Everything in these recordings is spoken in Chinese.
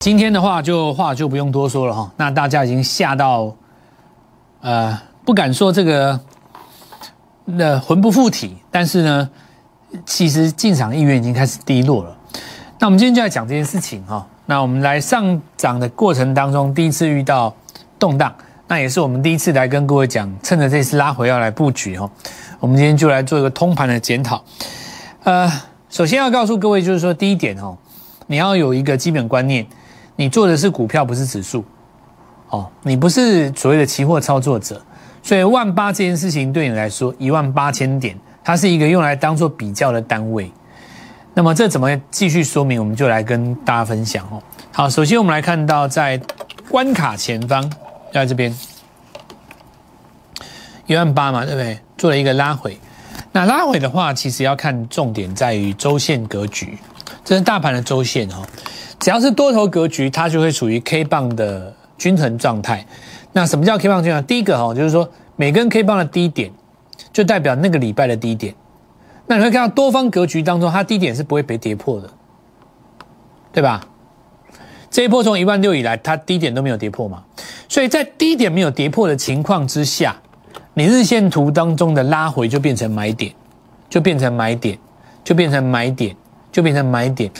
今天的话就话就不用多说了哈，那大家已经吓到，呃，不敢说这个那魂不附体，但是呢，其实进场意愿已经开始低落了。那我们今天就来讲这件事情哈。那我们来上涨的过程当中，第一次遇到动荡，那也是我们第一次来跟各位讲，趁着这次拉回要来布局哈。我们今天就来做一个通盘的检讨。呃，首先要告诉各位就是说，第一点哦，你要有一个基本观念。你做的是股票，不是指数，哦，你不是所谓的期货操作者，所以万八这件事情对你来说，一万八千点，它是一个用来当做比较的单位。那么这怎么继续说明？我们就来跟大家分享哦。好，首先我们来看到在关卡前方，在这边一万八嘛，对不对？做了一个拉回，那拉回的话，其实要看重点在于周线格局，这是大盘的周线哦。只要是多头格局，它就会处于 K 棒的均衡状态。那什么叫 K 棒均衡？第一个哈，就是说每根 K 棒的低点，就代表那个礼拜的低点。那你会看到多方格局当中，它低点是不会被跌破的，对吧？这一波从一万六以来，它低点都没有跌破嘛。所以在低点没有跌破的情况之下，你日线图当中的拉回就变成买点，就变成买点，就变成买点，就变成买点。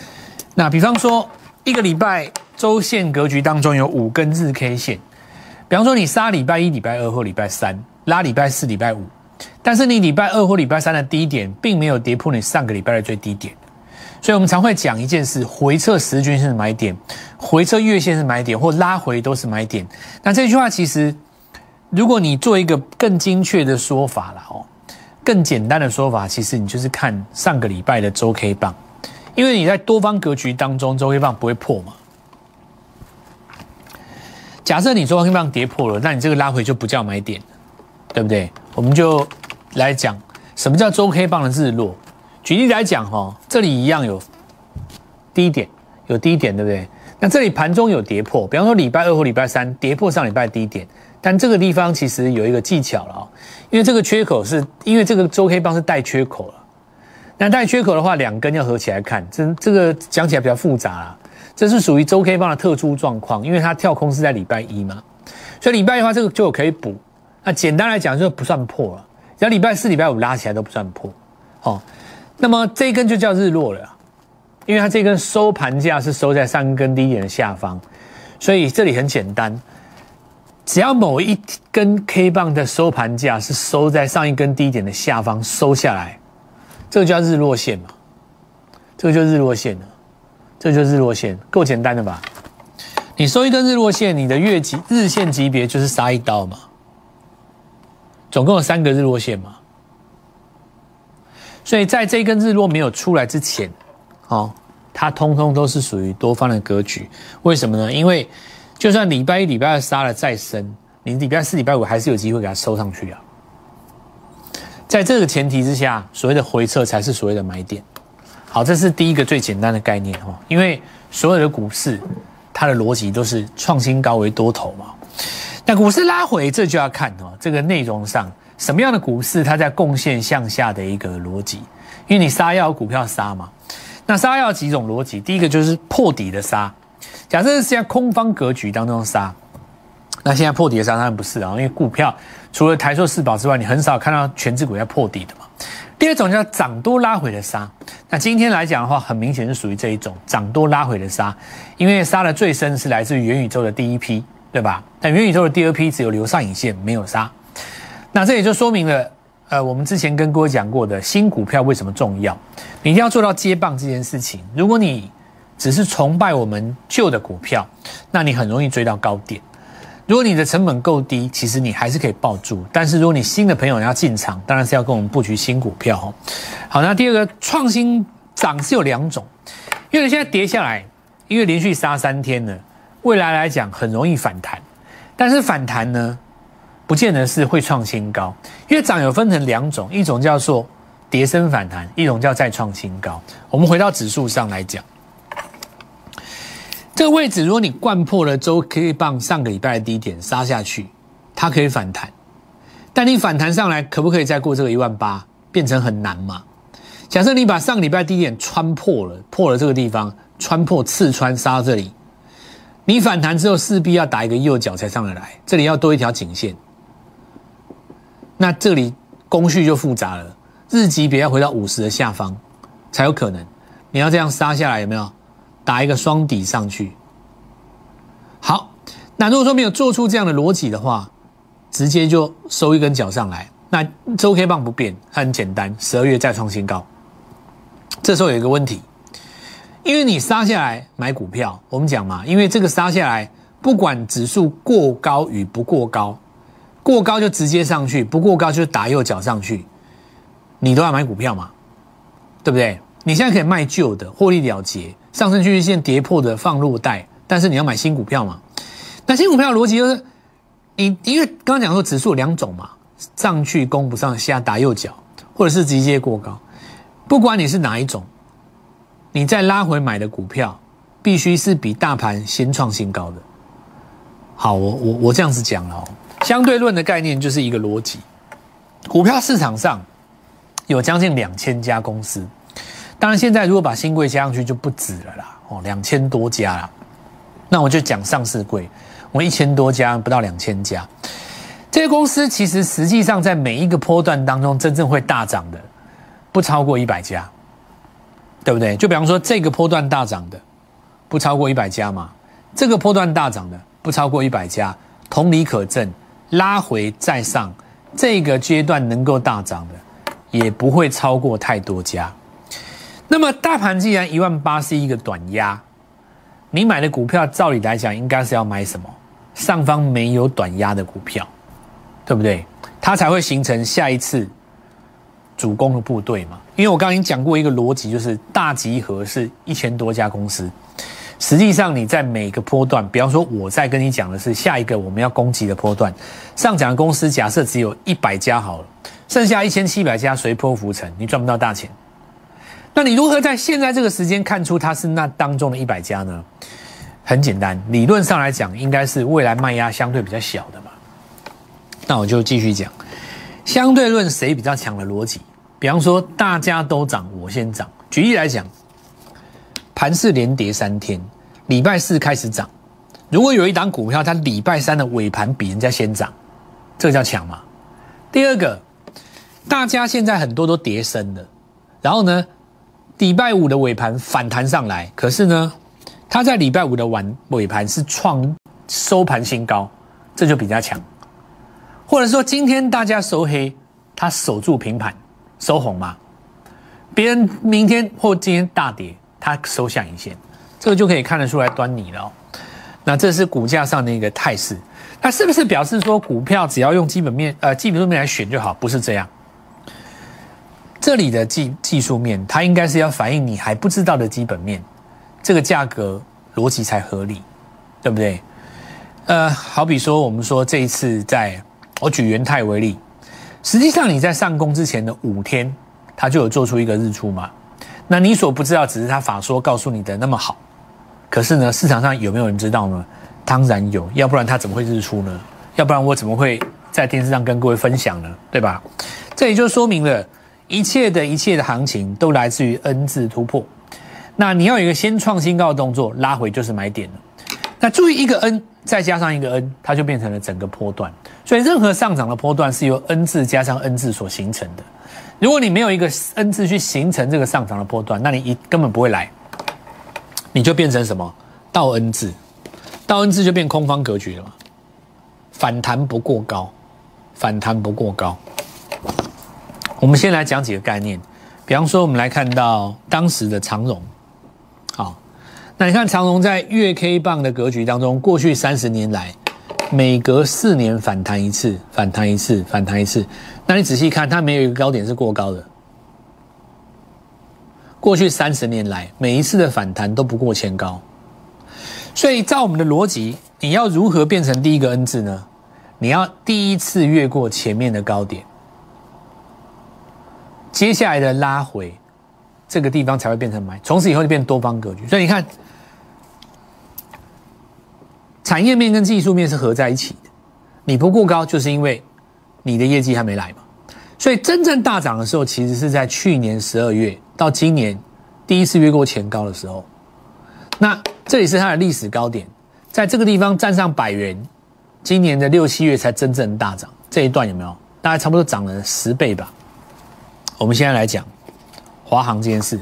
那比方说。一个礼拜周线格局当中有五根日 K 线，比方说你杀礼拜一、礼拜二或礼拜三，拉礼拜四、礼拜五，但是你礼拜二或礼拜三的低点并没有跌破你上个礼拜的最低点，所以我们常会讲一件事：回撤十均是买点，回撤月线是买点，或拉回都是买点。那这句话其实，如果你做一个更精确的说法了哦，更简单的说法，其实你就是看上个礼拜的周 K 棒。因为你在多方格局当中，周黑棒不会破嘛？假设你周黑棒跌破了，那你这个拉回就不叫买点，对不对？我们就来讲什么叫周黑棒的日落。举例来讲，哈，这里一样有低点，有低点，对不对？那这里盘中有跌破，比方说礼拜二或礼拜三跌破上礼拜低点，但这个地方其实有一个技巧了啊，因为这个缺口是因为这个周黑棒是带缺口了。那带缺口的话，两根要合起来看，这这个讲起来比较复杂啦。这是属于周 K 棒的特殊状况，因为它跳空是在礼拜一嘛，所以礼拜一的话，这个就可以补。那简单来讲，就不算破了。只要礼拜四、礼拜五拉起来都不算破。好，那么这一根就叫日落了，因为它这根收盘价是收在上根低点的下方，所以这里很简单，只要某一根 K 棒的收盘价是收在上一根低点的下方收下来。这个叫日落线嘛，这个就日落线了，这就日落线，够简单的吧？你收一根日落线，你的月级日线级别就是杀一刀嘛，总共有三个日落线嘛，所以在这根日落没有出来之前，哦，它通通都是属于多方的格局。为什么呢？因为就算礼拜一、礼拜二杀了再深，你礼拜四、礼拜五还是有机会给它收上去啊。在这个前提之下，所谓的回撤才是所谓的买点。好，这是第一个最简单的概念哦。因为所有的股市，它的逻辑都是创新高为多头嘛。那股市拉回，这就要看哦，这个内容上什么样的股市它在贡献向下的一个逻辑。因为你杀要股票杀嘛，那杀要几种逻辑？第一个就是破底的杀。假设是在空方格局当中杀，那现在破底的杀当然不是啊，因为股票。除了台塑四宝之外，你很少看到全指股要破底的嘛。第二种叫涨多拉回的杀，那今天来讲的话，很明显是属于这一种涨多拉回的杀，因为杀的最深是来自于元宇宙的第一批，对吧？但元宇宙的第二批只有留上影线，没有杀。那这也就说明了，呃，我们之前跟各位讲过的新股票为什么重要，你一定要做到接棒这件事情。如果你只是崇拜我们旧的股票，那你很容易追到高点。如果你的成本够低，其实你还是可以抱住。但是如果你新的朋友要进场，当然是要跟我们布局新股票。好，那第二个创新涨是有两种，因为现在跌下来，因为连续杀三天了，未来来讲很容易反弹。但是反弹呢，不见得是会创新高，因为涨有分成两种，一种叫做跌升反弹，一种叫再创新高。我们回到指数上来讲。这个位置，如果你灌破了周 K 棒上个礼拜的低点杀下去，它可以反弹，但你反弹上来可不可以再过这个一万八，变成很难嘛？假设你把上个礼拜低点穿破了，破了这个地方，穿破刺穿杀到这里，你反弹之后势必要打一个右脚才上得来，这里要多一条颈线。那这里工序就复杂了，日级别要回到五十的下方才有可能。你要这样杀下来有没有？打一个双底上去。好，那如果说没有做出这样的逻辑的话，直接就收一根脚上来。那周 K 棒不变，很简单，十二月再创新高。这时候有一个问题，因为你杀下来买股票，我们讲嘛，因为这个杀下来，不管指数过高与不过高，过高就直接上去，不过高就打右脚上去，你都要买股票嘛，对不对？你现在可以卖旧的，获利了结，上升趋势线跌破的放落袋，但是你要买新股票嘛？那新股票逻辑就是，你因为刚刚讲说指数两种嘛，上去攻不上，下打右脚，或者是直接过高，不管你是哪一种，你再拉回买的股票，必须是比大盘先创新高的。好，我我我这样子讲了哦，相对论的概念就是一个逻辑，股票市场上有将近两千家公司。当然，现在如果把新贵加上去就不止了啦，哦，两千多家啦。那我就讲上市贵，我一千多家，不到两千家。这些公司其实实际上在每一个波段当中，真正会大涨的不超过一百家，对不对？就比方说这个波段大涨的不超过一百家嘛，这个波段大涨的不超过一百家，同理可证，拉回再上这个阶段能够大涨的也不会超过太多家。那么大盘既然一万八是一个短压，你买的股票照理来讲应该是要买什么？上方没有短压的股票，对不对？它才会形成下一次主攻的部队嘛。因为我刚刚已经讲过一个逻辑，就是大集合是一千多家公司，实际上你在每个波段，比方说我在跟你讲的是下一个我们要攻击的波段，上涨的公司假设只有一百家好了，剩下一千七百家随波浮沉，你赚不到大钱。那你如何在现在这个时间看出它是那当中的一百家呢？很简单，理论上来讲，应该是未来卖压相对比较小的嘛。那我就继续讲，相对论谁比较强的逻辑。比方说，大家都涨，我先涨。举例来讲，盘市连跌三天，礼拜四开始涨。如果有一档股票，它礼拜三的尾盘比人家先涨，这个叫强嘛？第二个，大家现在很多都跌深了，然后呢？礼拜五的尾盘反弹上来，可是呢，它在礼拜五的晚尾盘是创收盘新高，这就比较强。或者说今天大家收黑，它守住平盘收红嘛？别人明天或今天大跌，它收下影线，这个就可以看得出来端倪了。那这是股价上的一个态势，那是不是表示说股票只要用基本面呃基本面来选就好？不是这样。这里的技技术面，它应该是要反映你还不知道的基本面，这个价格逻辑才合理，对不对？呃，好比说，我们说这一次，在我举元泰为例，实际上你在上攻之前的五天，它就有做出一个日出嘛。那你所不知道，只是他法说告诉你的那么好，可是呢，市场上有没有人知道呢？当然有，要不然他怎么会日出呢？要不然我怎么会在电视上跟各位分享呢？对吧？这也就说明了。一切的一切的行情都来自于 N 字突破，那你要有一个先创新高的动作，拉回就是买点了。那注意一个 N 再加上一个 N，它就变成了整个波段。所以任何上涨的波段是由 N 字加上 N 字所形成的。如果你没有一个 N 字去形成这个上涨的波段，那你一根本不会来，你就变成什么倒 N 字，倒 N 字就变空方格局了嘛。反弹不过高，反弹不过高。我们先来讲几个概念，比方说，我们来看到当时的长荣，好，那你看长荣在月 K 棒的格局当中，过去三十年来，每隔四年反弹一次，反弹一次，反弹一次，那你仔细看，它没有一个高点是过高的。过去三十年来，每一次的反弹都不过前高，所以照我们的逻辑，你要如何变成第一个 N 字呢？你要第一次越过前面的高点。接下来的拉回，这个地方才会变成买，从此以后就变多方格局。所以你看，产业面跟技术面是合在一起的。你不过高，就是因为你的业绩还没来嘛。所以真正大涨的时候，其实是在去年十二月到今年第一次越过前高的时候。那这里是它的历史高点，在这个地方站上百元，今年的六七月才真正大涨，这一段有没有？大概差不多涨了十倍吧。我们现在来讲华航这件事，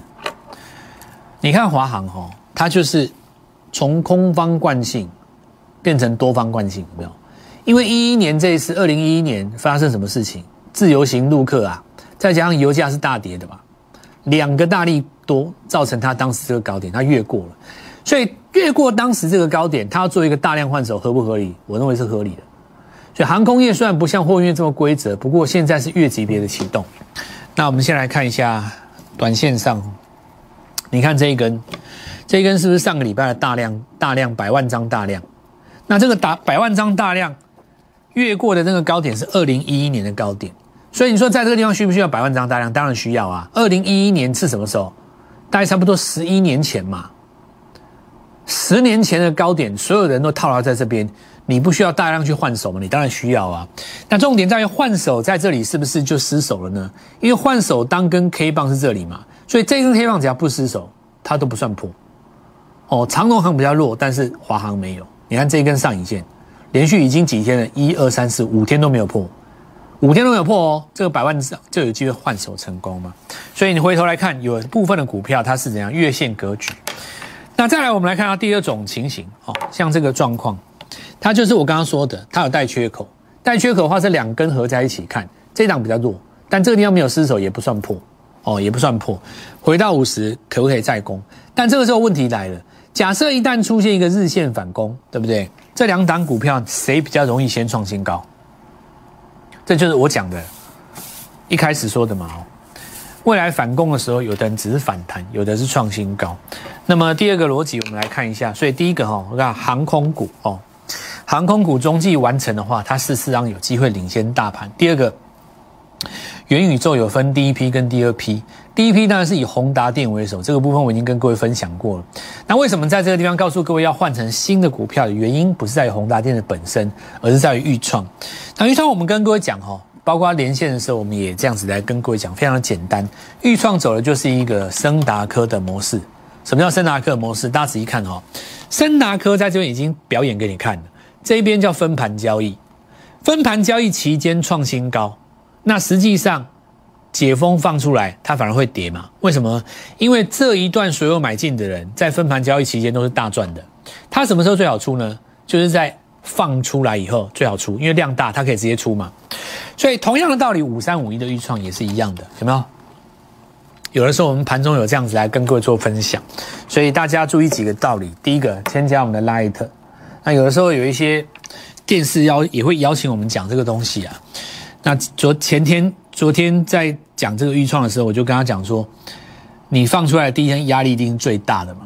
你看华航哈，它就是从空方惯性变成多方惯性，有没有？因为一一年这一次，二零一一年发生什么事情？自由行陆客啊，再加上油价是大跌的嘛，两个大力多造成它当时这个高点，它越过了，所以越过当时这个高点，它要做一个大量换手，合不合理？我认为是合理的。所以航空业虽然不像货运这么规则，不过现在是月级别的启动。那我们先来看一下短线上，你看这一根，这一根是不是上个礼拜的大量大量百万张大量？那这个打百万张大量越过的那个高点是二零一一年的高点。所以你说在这个地方需不需要百万张大量？当然需要啊！二零一一年是什么时候？大概差不多十一年前嘛。十年前的高点，所有人都套牢在这边，你不需要大量去换手吗？你当然需要啊。那重点在于换手在这里是不是就失手了呢？因为换手当根 K 棒是这里嘛，所以这根 K 棒只要不失手，它都不算破。哦，长龙行比较弱，但是华航没有。你看这一根上影线，连续已经几天了，一二三四五天都没有破。五天都没有破哦，这个百万就有机会换手成功嘛？所以你回头来看，有部分的股票它是怎样月线格局。那再来，我们来看到第二种情形哦，像这个状况，它就是我刚刚说的，它有带缺口，带缺口的话是两根合在一起看，这档比较弱，但这个地方没有失手也不算破哦，也不算破。回到五十可不可以再攻？但这个时候问题来了，假设一旦出现一个日线反攻，对不对？这两档股票谁比较容易先创新高？这就是我讲的，一开始说的嘛。哦未来反攻的时候，有的人只是反弹，有的是创新高。那么第二个逻辑，我们来看一下。所以第一个哈，我看航空股哦，航空股中继完成的话，它事实上有机会领先大盘。第二个，元宇宙有分第一批跟第二批。第一批当然是以宏达电为首，这个部分我已经跟各位分享过了。那为什么在这个地方告诉各位要换成新的股票的原因，不是在于宏达电的本身，而是在于预创。那预创我们跟各位讲哈，包括连线的时候，我们也这样子来跟各位讲，非常的简单。预创走的就是一个森达科的模式。什么叫森达科的模式？大家仔细看哦，森达科在这边已经表演给你看了。这边叫分盘交易，分盘交易期间创新高，那实际上。解封放出来，它反而会跌嘛？为什么？因为这一段所有买进的人在分盘交易期间都是大赚的。它什么时候最好出呢？就是在放出来以后最好出，因为量大，它可以直接出嘛。所以同样的道理，五三五一的预创也是一样的，有没有？有的时候我们盘中有这样子来跟各位做分享，所以大家注意几个道理。第一个，添加我们的 Light。那有的时候有一些电视邀也会邀请我们讲这个东西啊。那昨前天。昨天在讲这个预创的时候，我就跟他讲说，你放出来的第一天压力一定是最大的嘛，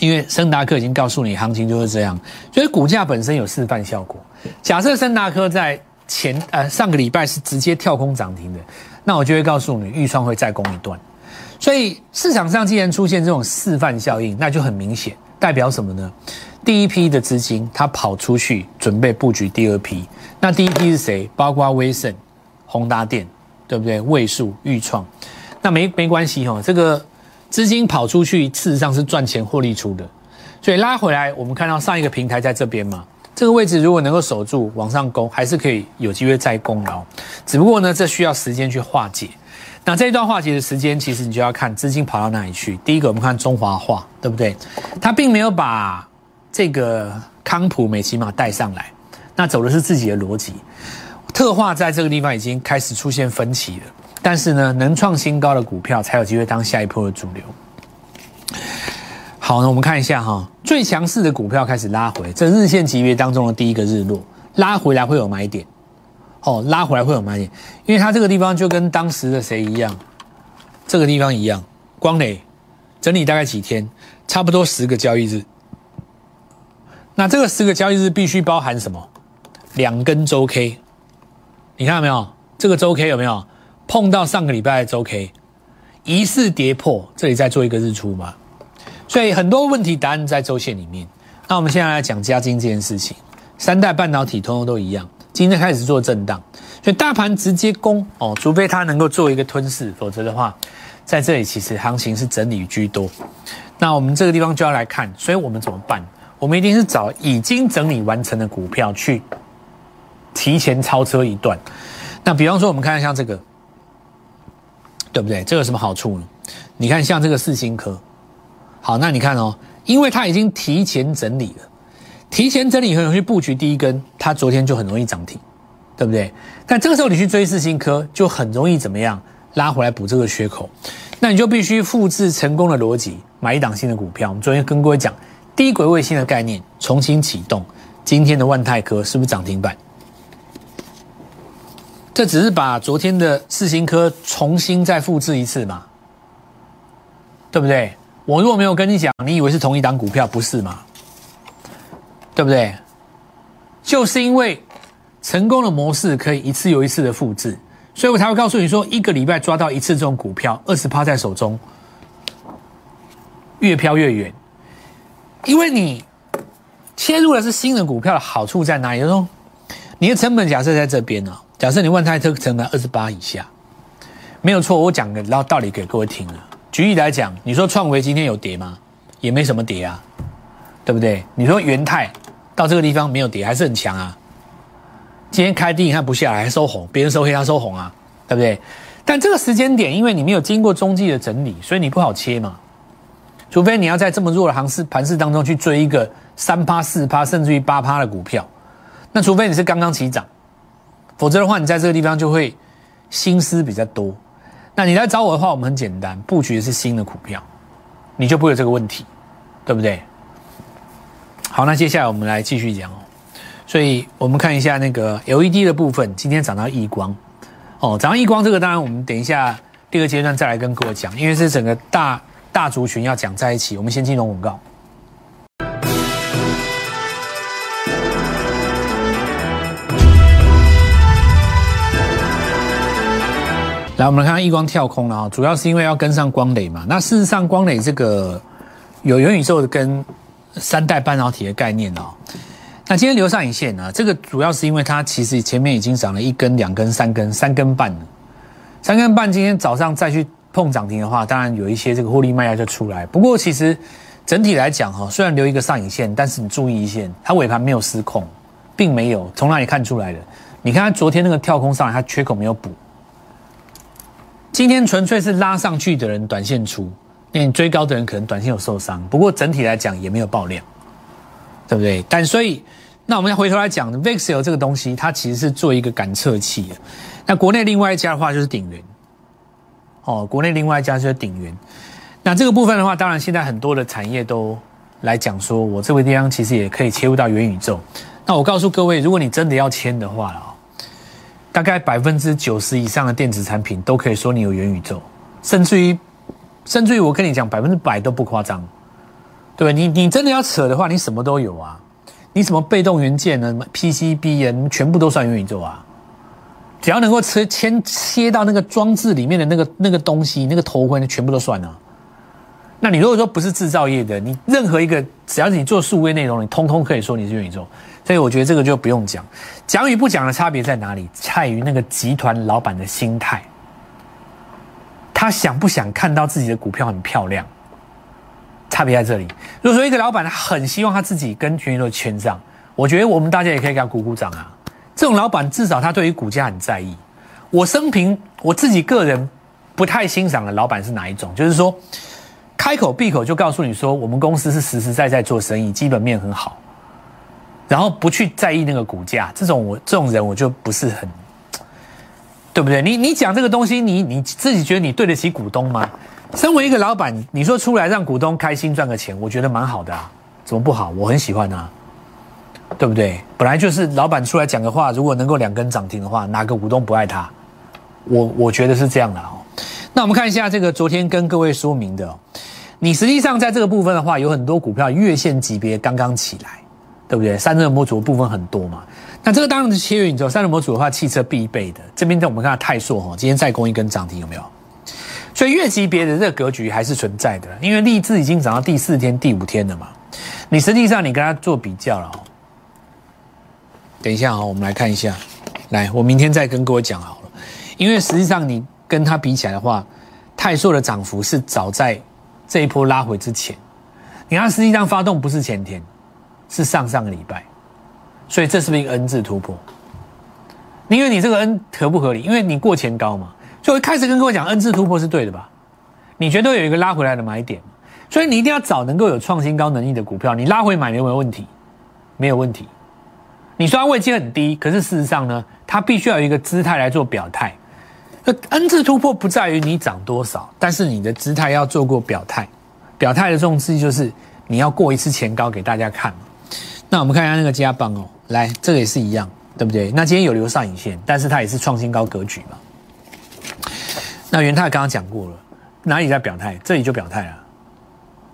因为森达科已经告诉你行情就是这样，所以股价本身有示范效果。假设森达科在前呃上个礼拜是直接跳空涨停的，那我就会告诉你预创会再攻一段。所以市场上既然出现这种示范效应，那就很明显代表什么呢？第一批的资金他跑出去准备布局第二批，那第一批是谁？包括威盛、宏达电。对不对？位数预创，那没没关系哈。这个资金跑出去，事实上是赚钱获利出的，所以拉回来，我们看到上一个平台在这边嘛，这个位置如果能够守住，往上攻，还是可以有机会再攻哦。只不过呢，这需要时间去化解。那这一段化解的时间，其实你就要看资金跑到哪里去。第一个，我们看中华化，对不对？它并没有把这个康普美骑马带上来，那走的是自己的逻辑。特化在这个地方已经开始出现分歧了，但是呢，能创新高的股票才有机会当下一波的主流。好，那我们看一下哈，最强势的股票开始拉回，这日线级别当中的第一个日落，拉回来会有买点，哦，拉回来会有买点，因为它这个地方就跟当时的谁一样，这个地方一样，光磊整理大概几天，差不多十个交易日，那这个十个交易日必须包含什么？两根周 K。你看到没有？这个周 K 有没有碰到上个礼拜的周 K，疑似跌破，这里再做一个日出嘛？所以很多问题答案在周线里面。那我们现在来讲加金这件事情，三代半导体通通都一样，今天开始做震荡，所以大盘直接攻哦，除非它能够做一个吞噬，否则的话，在这里其实行情是整理居多。那我们这个地方就要来看，所以我们怎么办？我们一定是找已经整理完成的股票去提前超车一段。那比方说，我们看像这个，对不对？这有什么好处呢？你看像这个四星科，好，那你看哦，因为它已经提前整理了，提前整理以后去布局第一根，它昨天就很容易涨停，对不对？但这个时候你去追四星科，就很容易怎么样？拉回来补这个缺口，那你就必须复制成功的逻辑，买一档新的股票。我们昨天跟各位讲低轨卫星的概念，重新启动。今天的万泰科是不是涨停板？这只是把昨天的四星科重新再复制一次嘛？对不对？我如果没有跟你讲，你以为是同一档股票，不是吗？对不对？就是因为成功的模式可以一次又一次的复制。所以我才会告诉你说，一个礼拜抓到一次这种股票，二十趴在手中，越飘越远。因为你切入的是新的股票的好处在哪里？就是说，你的成本假设在这边呢，假设你万泰特成本二十八以下，没有错。我讲个然后道理给各位听了。举例来讲，你说创维今天有跌吗？也没什么跌啊，对不对？你说元泰到这个地方没有跌，还是很强啊。今天开低，你看不下来，还收红，别人收黑，他收红啊，对不对？但这个时间点，因为你没有经过中继的整理，所以你不好切嘛。除非你要在这么弱的行市盘势当中去追一个三趴、四趴，甚至于八趴的股票，那除非你是刚刚起涨，否则的话，你在这个地方就会心思比较多。那你来找我的话，我们很简单，布局的是新的股票，你就不会有这个问题，对不对？好，那接下来我们来继续讲哦。所以我们看一下那个 LED 的部分，今天涨到亿光，哦，涨到亿光这个当然我们等一下第二阶段再来跟各位讲，因为是整个大大族群要讲在一起，我们先进入广告。来，我们来看亿光跳空了啊，主要是因为要跟上光磊嘛。那事实上，光磊这个有元宇宙跟三代半导体的概念哦。那今天留上影线呢？这个主要是因为它其实前面已经涨了一根、两根、三根、三根半了。三根半今天早上再去碰涨停的话，当然有一些这个获利卖压就出来。不过其实整体来讲哈，虽然留一个上影线，但是你注意一线，它尾盘没有失控，并没有从哪里看出来的？你看它昨天那个跳空上来，它缺口没有补。今天纯粹是拉上去的人短线出，那你追高的人可能短线有受伤。不过整体来讲也没有爆量。对不对？但所以，那我们要回头来讲，VIXEL 这个东西，它其实是做一个感测器的。那国内另外一家的话就是鼎元，哦，国内另外一家就是鼎元。那这个部分的话，当然现在很多的产业都来讲说，我这个地方其实也可以切入到元宇宙。那我告诉各位，如果你真的要签的话啊，大概百分之九十以上的电子产品都可以说你有元宇宙，甚至于，甚至于我跟你讲，百分之百都不夸张。对你你真的要扯的话，你什么都有啊！你什么被动元件呢？PCB 啊，全部都算元宇宙啊！只要能够切切切到那个装置里面的那个那个东西，那个头盔，全部都算啊。那你如果说不是制造业的，你任何一个只要是你做数位内容，你通通可以说你是元宇宙。所以我觉得这个就不用讲，讲与不讲的差别在哪里？在于那个集团老板的心态，他想不想看到自己的股票很漂亮？差别在这里。如果说一个老板他很希望他自己跟全宇宙签上，我觉得我们大家也可以给他鼓鼓掌啊。这种老板至少他对于股价很在意。我生平我自己个人不太欣赏的老板是哪一种？就是说开口闭口就告诉你说我们公司是实实在在做生意，基本面很好，然后不去在意那个股价。这种我这种人我就不是很，对不对？你你讲这个东西，你你自己觉得你对得起股东吗？身为一个老板，你说出来让股东开心赚个钱，我觉得蛮好的啊，怎么不好？我很喜欢啊，对不对？本来就是老板出来讲个话，如果能够两根涨停的话，哪个股东不爱他？我我觉得是这样的哦。那我们看一下这个昨天跟各位说明的，你实际上在这个部分的话，有很多股票月线级别刚刚起来，对不对？散热模组的部分很多嘛。那这个当然是切元宇宙，散热模组的话，汽车必备的。这边在我们看到泰硕哈，今天再攻一根涨停，有没有？所以月级别的这个格局还是存在的，因为励志已经涨到第四天、第五天了嘛。你实际上你跟它做比较了。等一下啊，我们来看一下，来，我明天再跟各位讲好了。因为实际上你跟它比起来的话，泰硕的涨幅是早在这一波拉回之前。你看，实际上发动不是前天，是上上个礼拜，所以这是不是一个 N 字突破？因为你这个 N 合不合理？因为你过前高嘛，所以开始跟各位讲 N 字突破是对的吧？你绝对有一个拉回来的买点，所以你一定要找能够有创新高能力的股票，你拉回买有没有问题？没有问题。你说它位阶很低，可是事实上呢，它必须要有一个姿态来做表态。那 N 字突破不在于你涨多少，但是你的姿态要做过表态。表态的重视就是你要过一次前高给大家看。那我们看一下那个加棒哦，来，这个也是一样，对不对？那今天有留上影线，但是它也是创新高格局嘛。那元泰刚刚讲过了，哪里在表态？这里就表态了，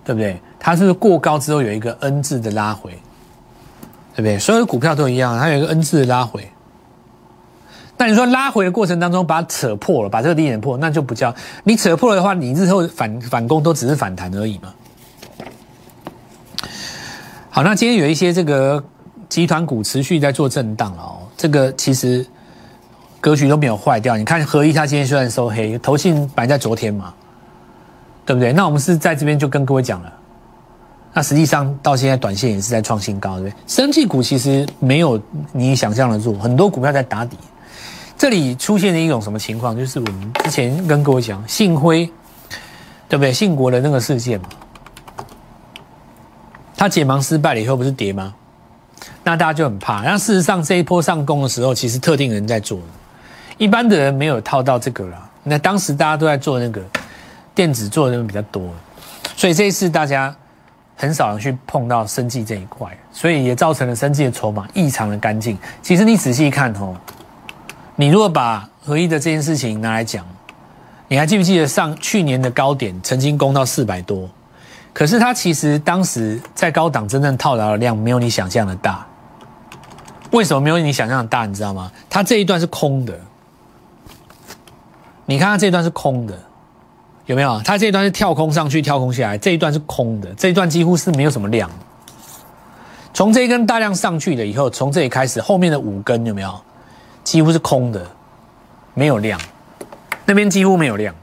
对不对？它是不是过高之后有一个 N 字的拉回，对不对？所有的股票都一样，它有一个 N 字的拉回。那你说拉回的过程当中把它扯破了，把这个低点破，那就不叫你扯破了的话，你日后反反攻都只是反弹而已嘛。好，那今天有一些这个集团股持续在做震荡了哦，这个其实格局都没有坏掉。你看合一，它今天虽然收黑，头信摆在昨天嘛，对不对？那我们是在这边就跟各位讲了，那实际上到现在短线也是在创新高，对不对？生技股其实没有你想象的弱，很多股票在打底。这里出现了一种什么情况？就是我们之前跟各位讲信辉，对不对？信国的那个事件嘛。他解盲失败了以后不是跌吗？那大家就很怕。那事实上这一波上攻的时候，其实特定人在做，一般的人没有套到这个啦。那当时大家都在做那个电子做的人比较多，所以这一次大家很少人去碰到生计这一块，所以也造成了生计的筹码异常的干净。其实你仔细看哦，你如果把合一的这件事情拿来讲，你还记不记得上去年的高点曾经攻到四百多？可是它其实当时在高档真正套牢的量没有你想象的大，为什么没有你想象的大？你知道吗？它这一段是空的，你看它这一段是空的，有没有？它这一段是跳空上去，跳空下来，这一段是空的，这一段几乎是没有什么量。从这一根大量上去了以后，从这里开始，后面的五根有没有？几乎是空的，没有量，那边几乎没有量。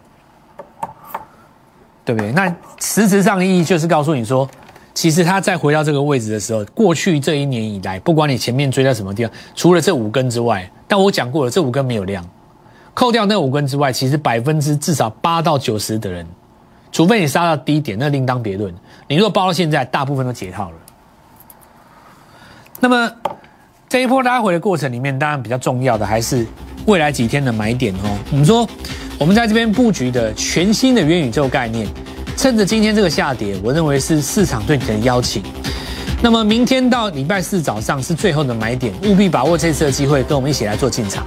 对不对？那实质上的意义就是告诉你说，其实它再回到这个位置的时候，过去这一年以来，不管你前面追在什么地方，除了这五根之外，但我讲过了，这五根没有量，扣掉那五根之外，其实百分之至少八到九十的人，除非你杀到低点，那另当别论。你如果报到现在，大部分都解套了。那么这一波拉回的过程里面，当然比较重要的还是未来几天的买点哦。我们说。我们在这边布局的全新的元宇宙概念，趁着今天这个下跌，我认为是市场对你的邀请。那么明天到礼拜四早上是最后的买点，务必把握这次的机会，跟我们一起来做进场。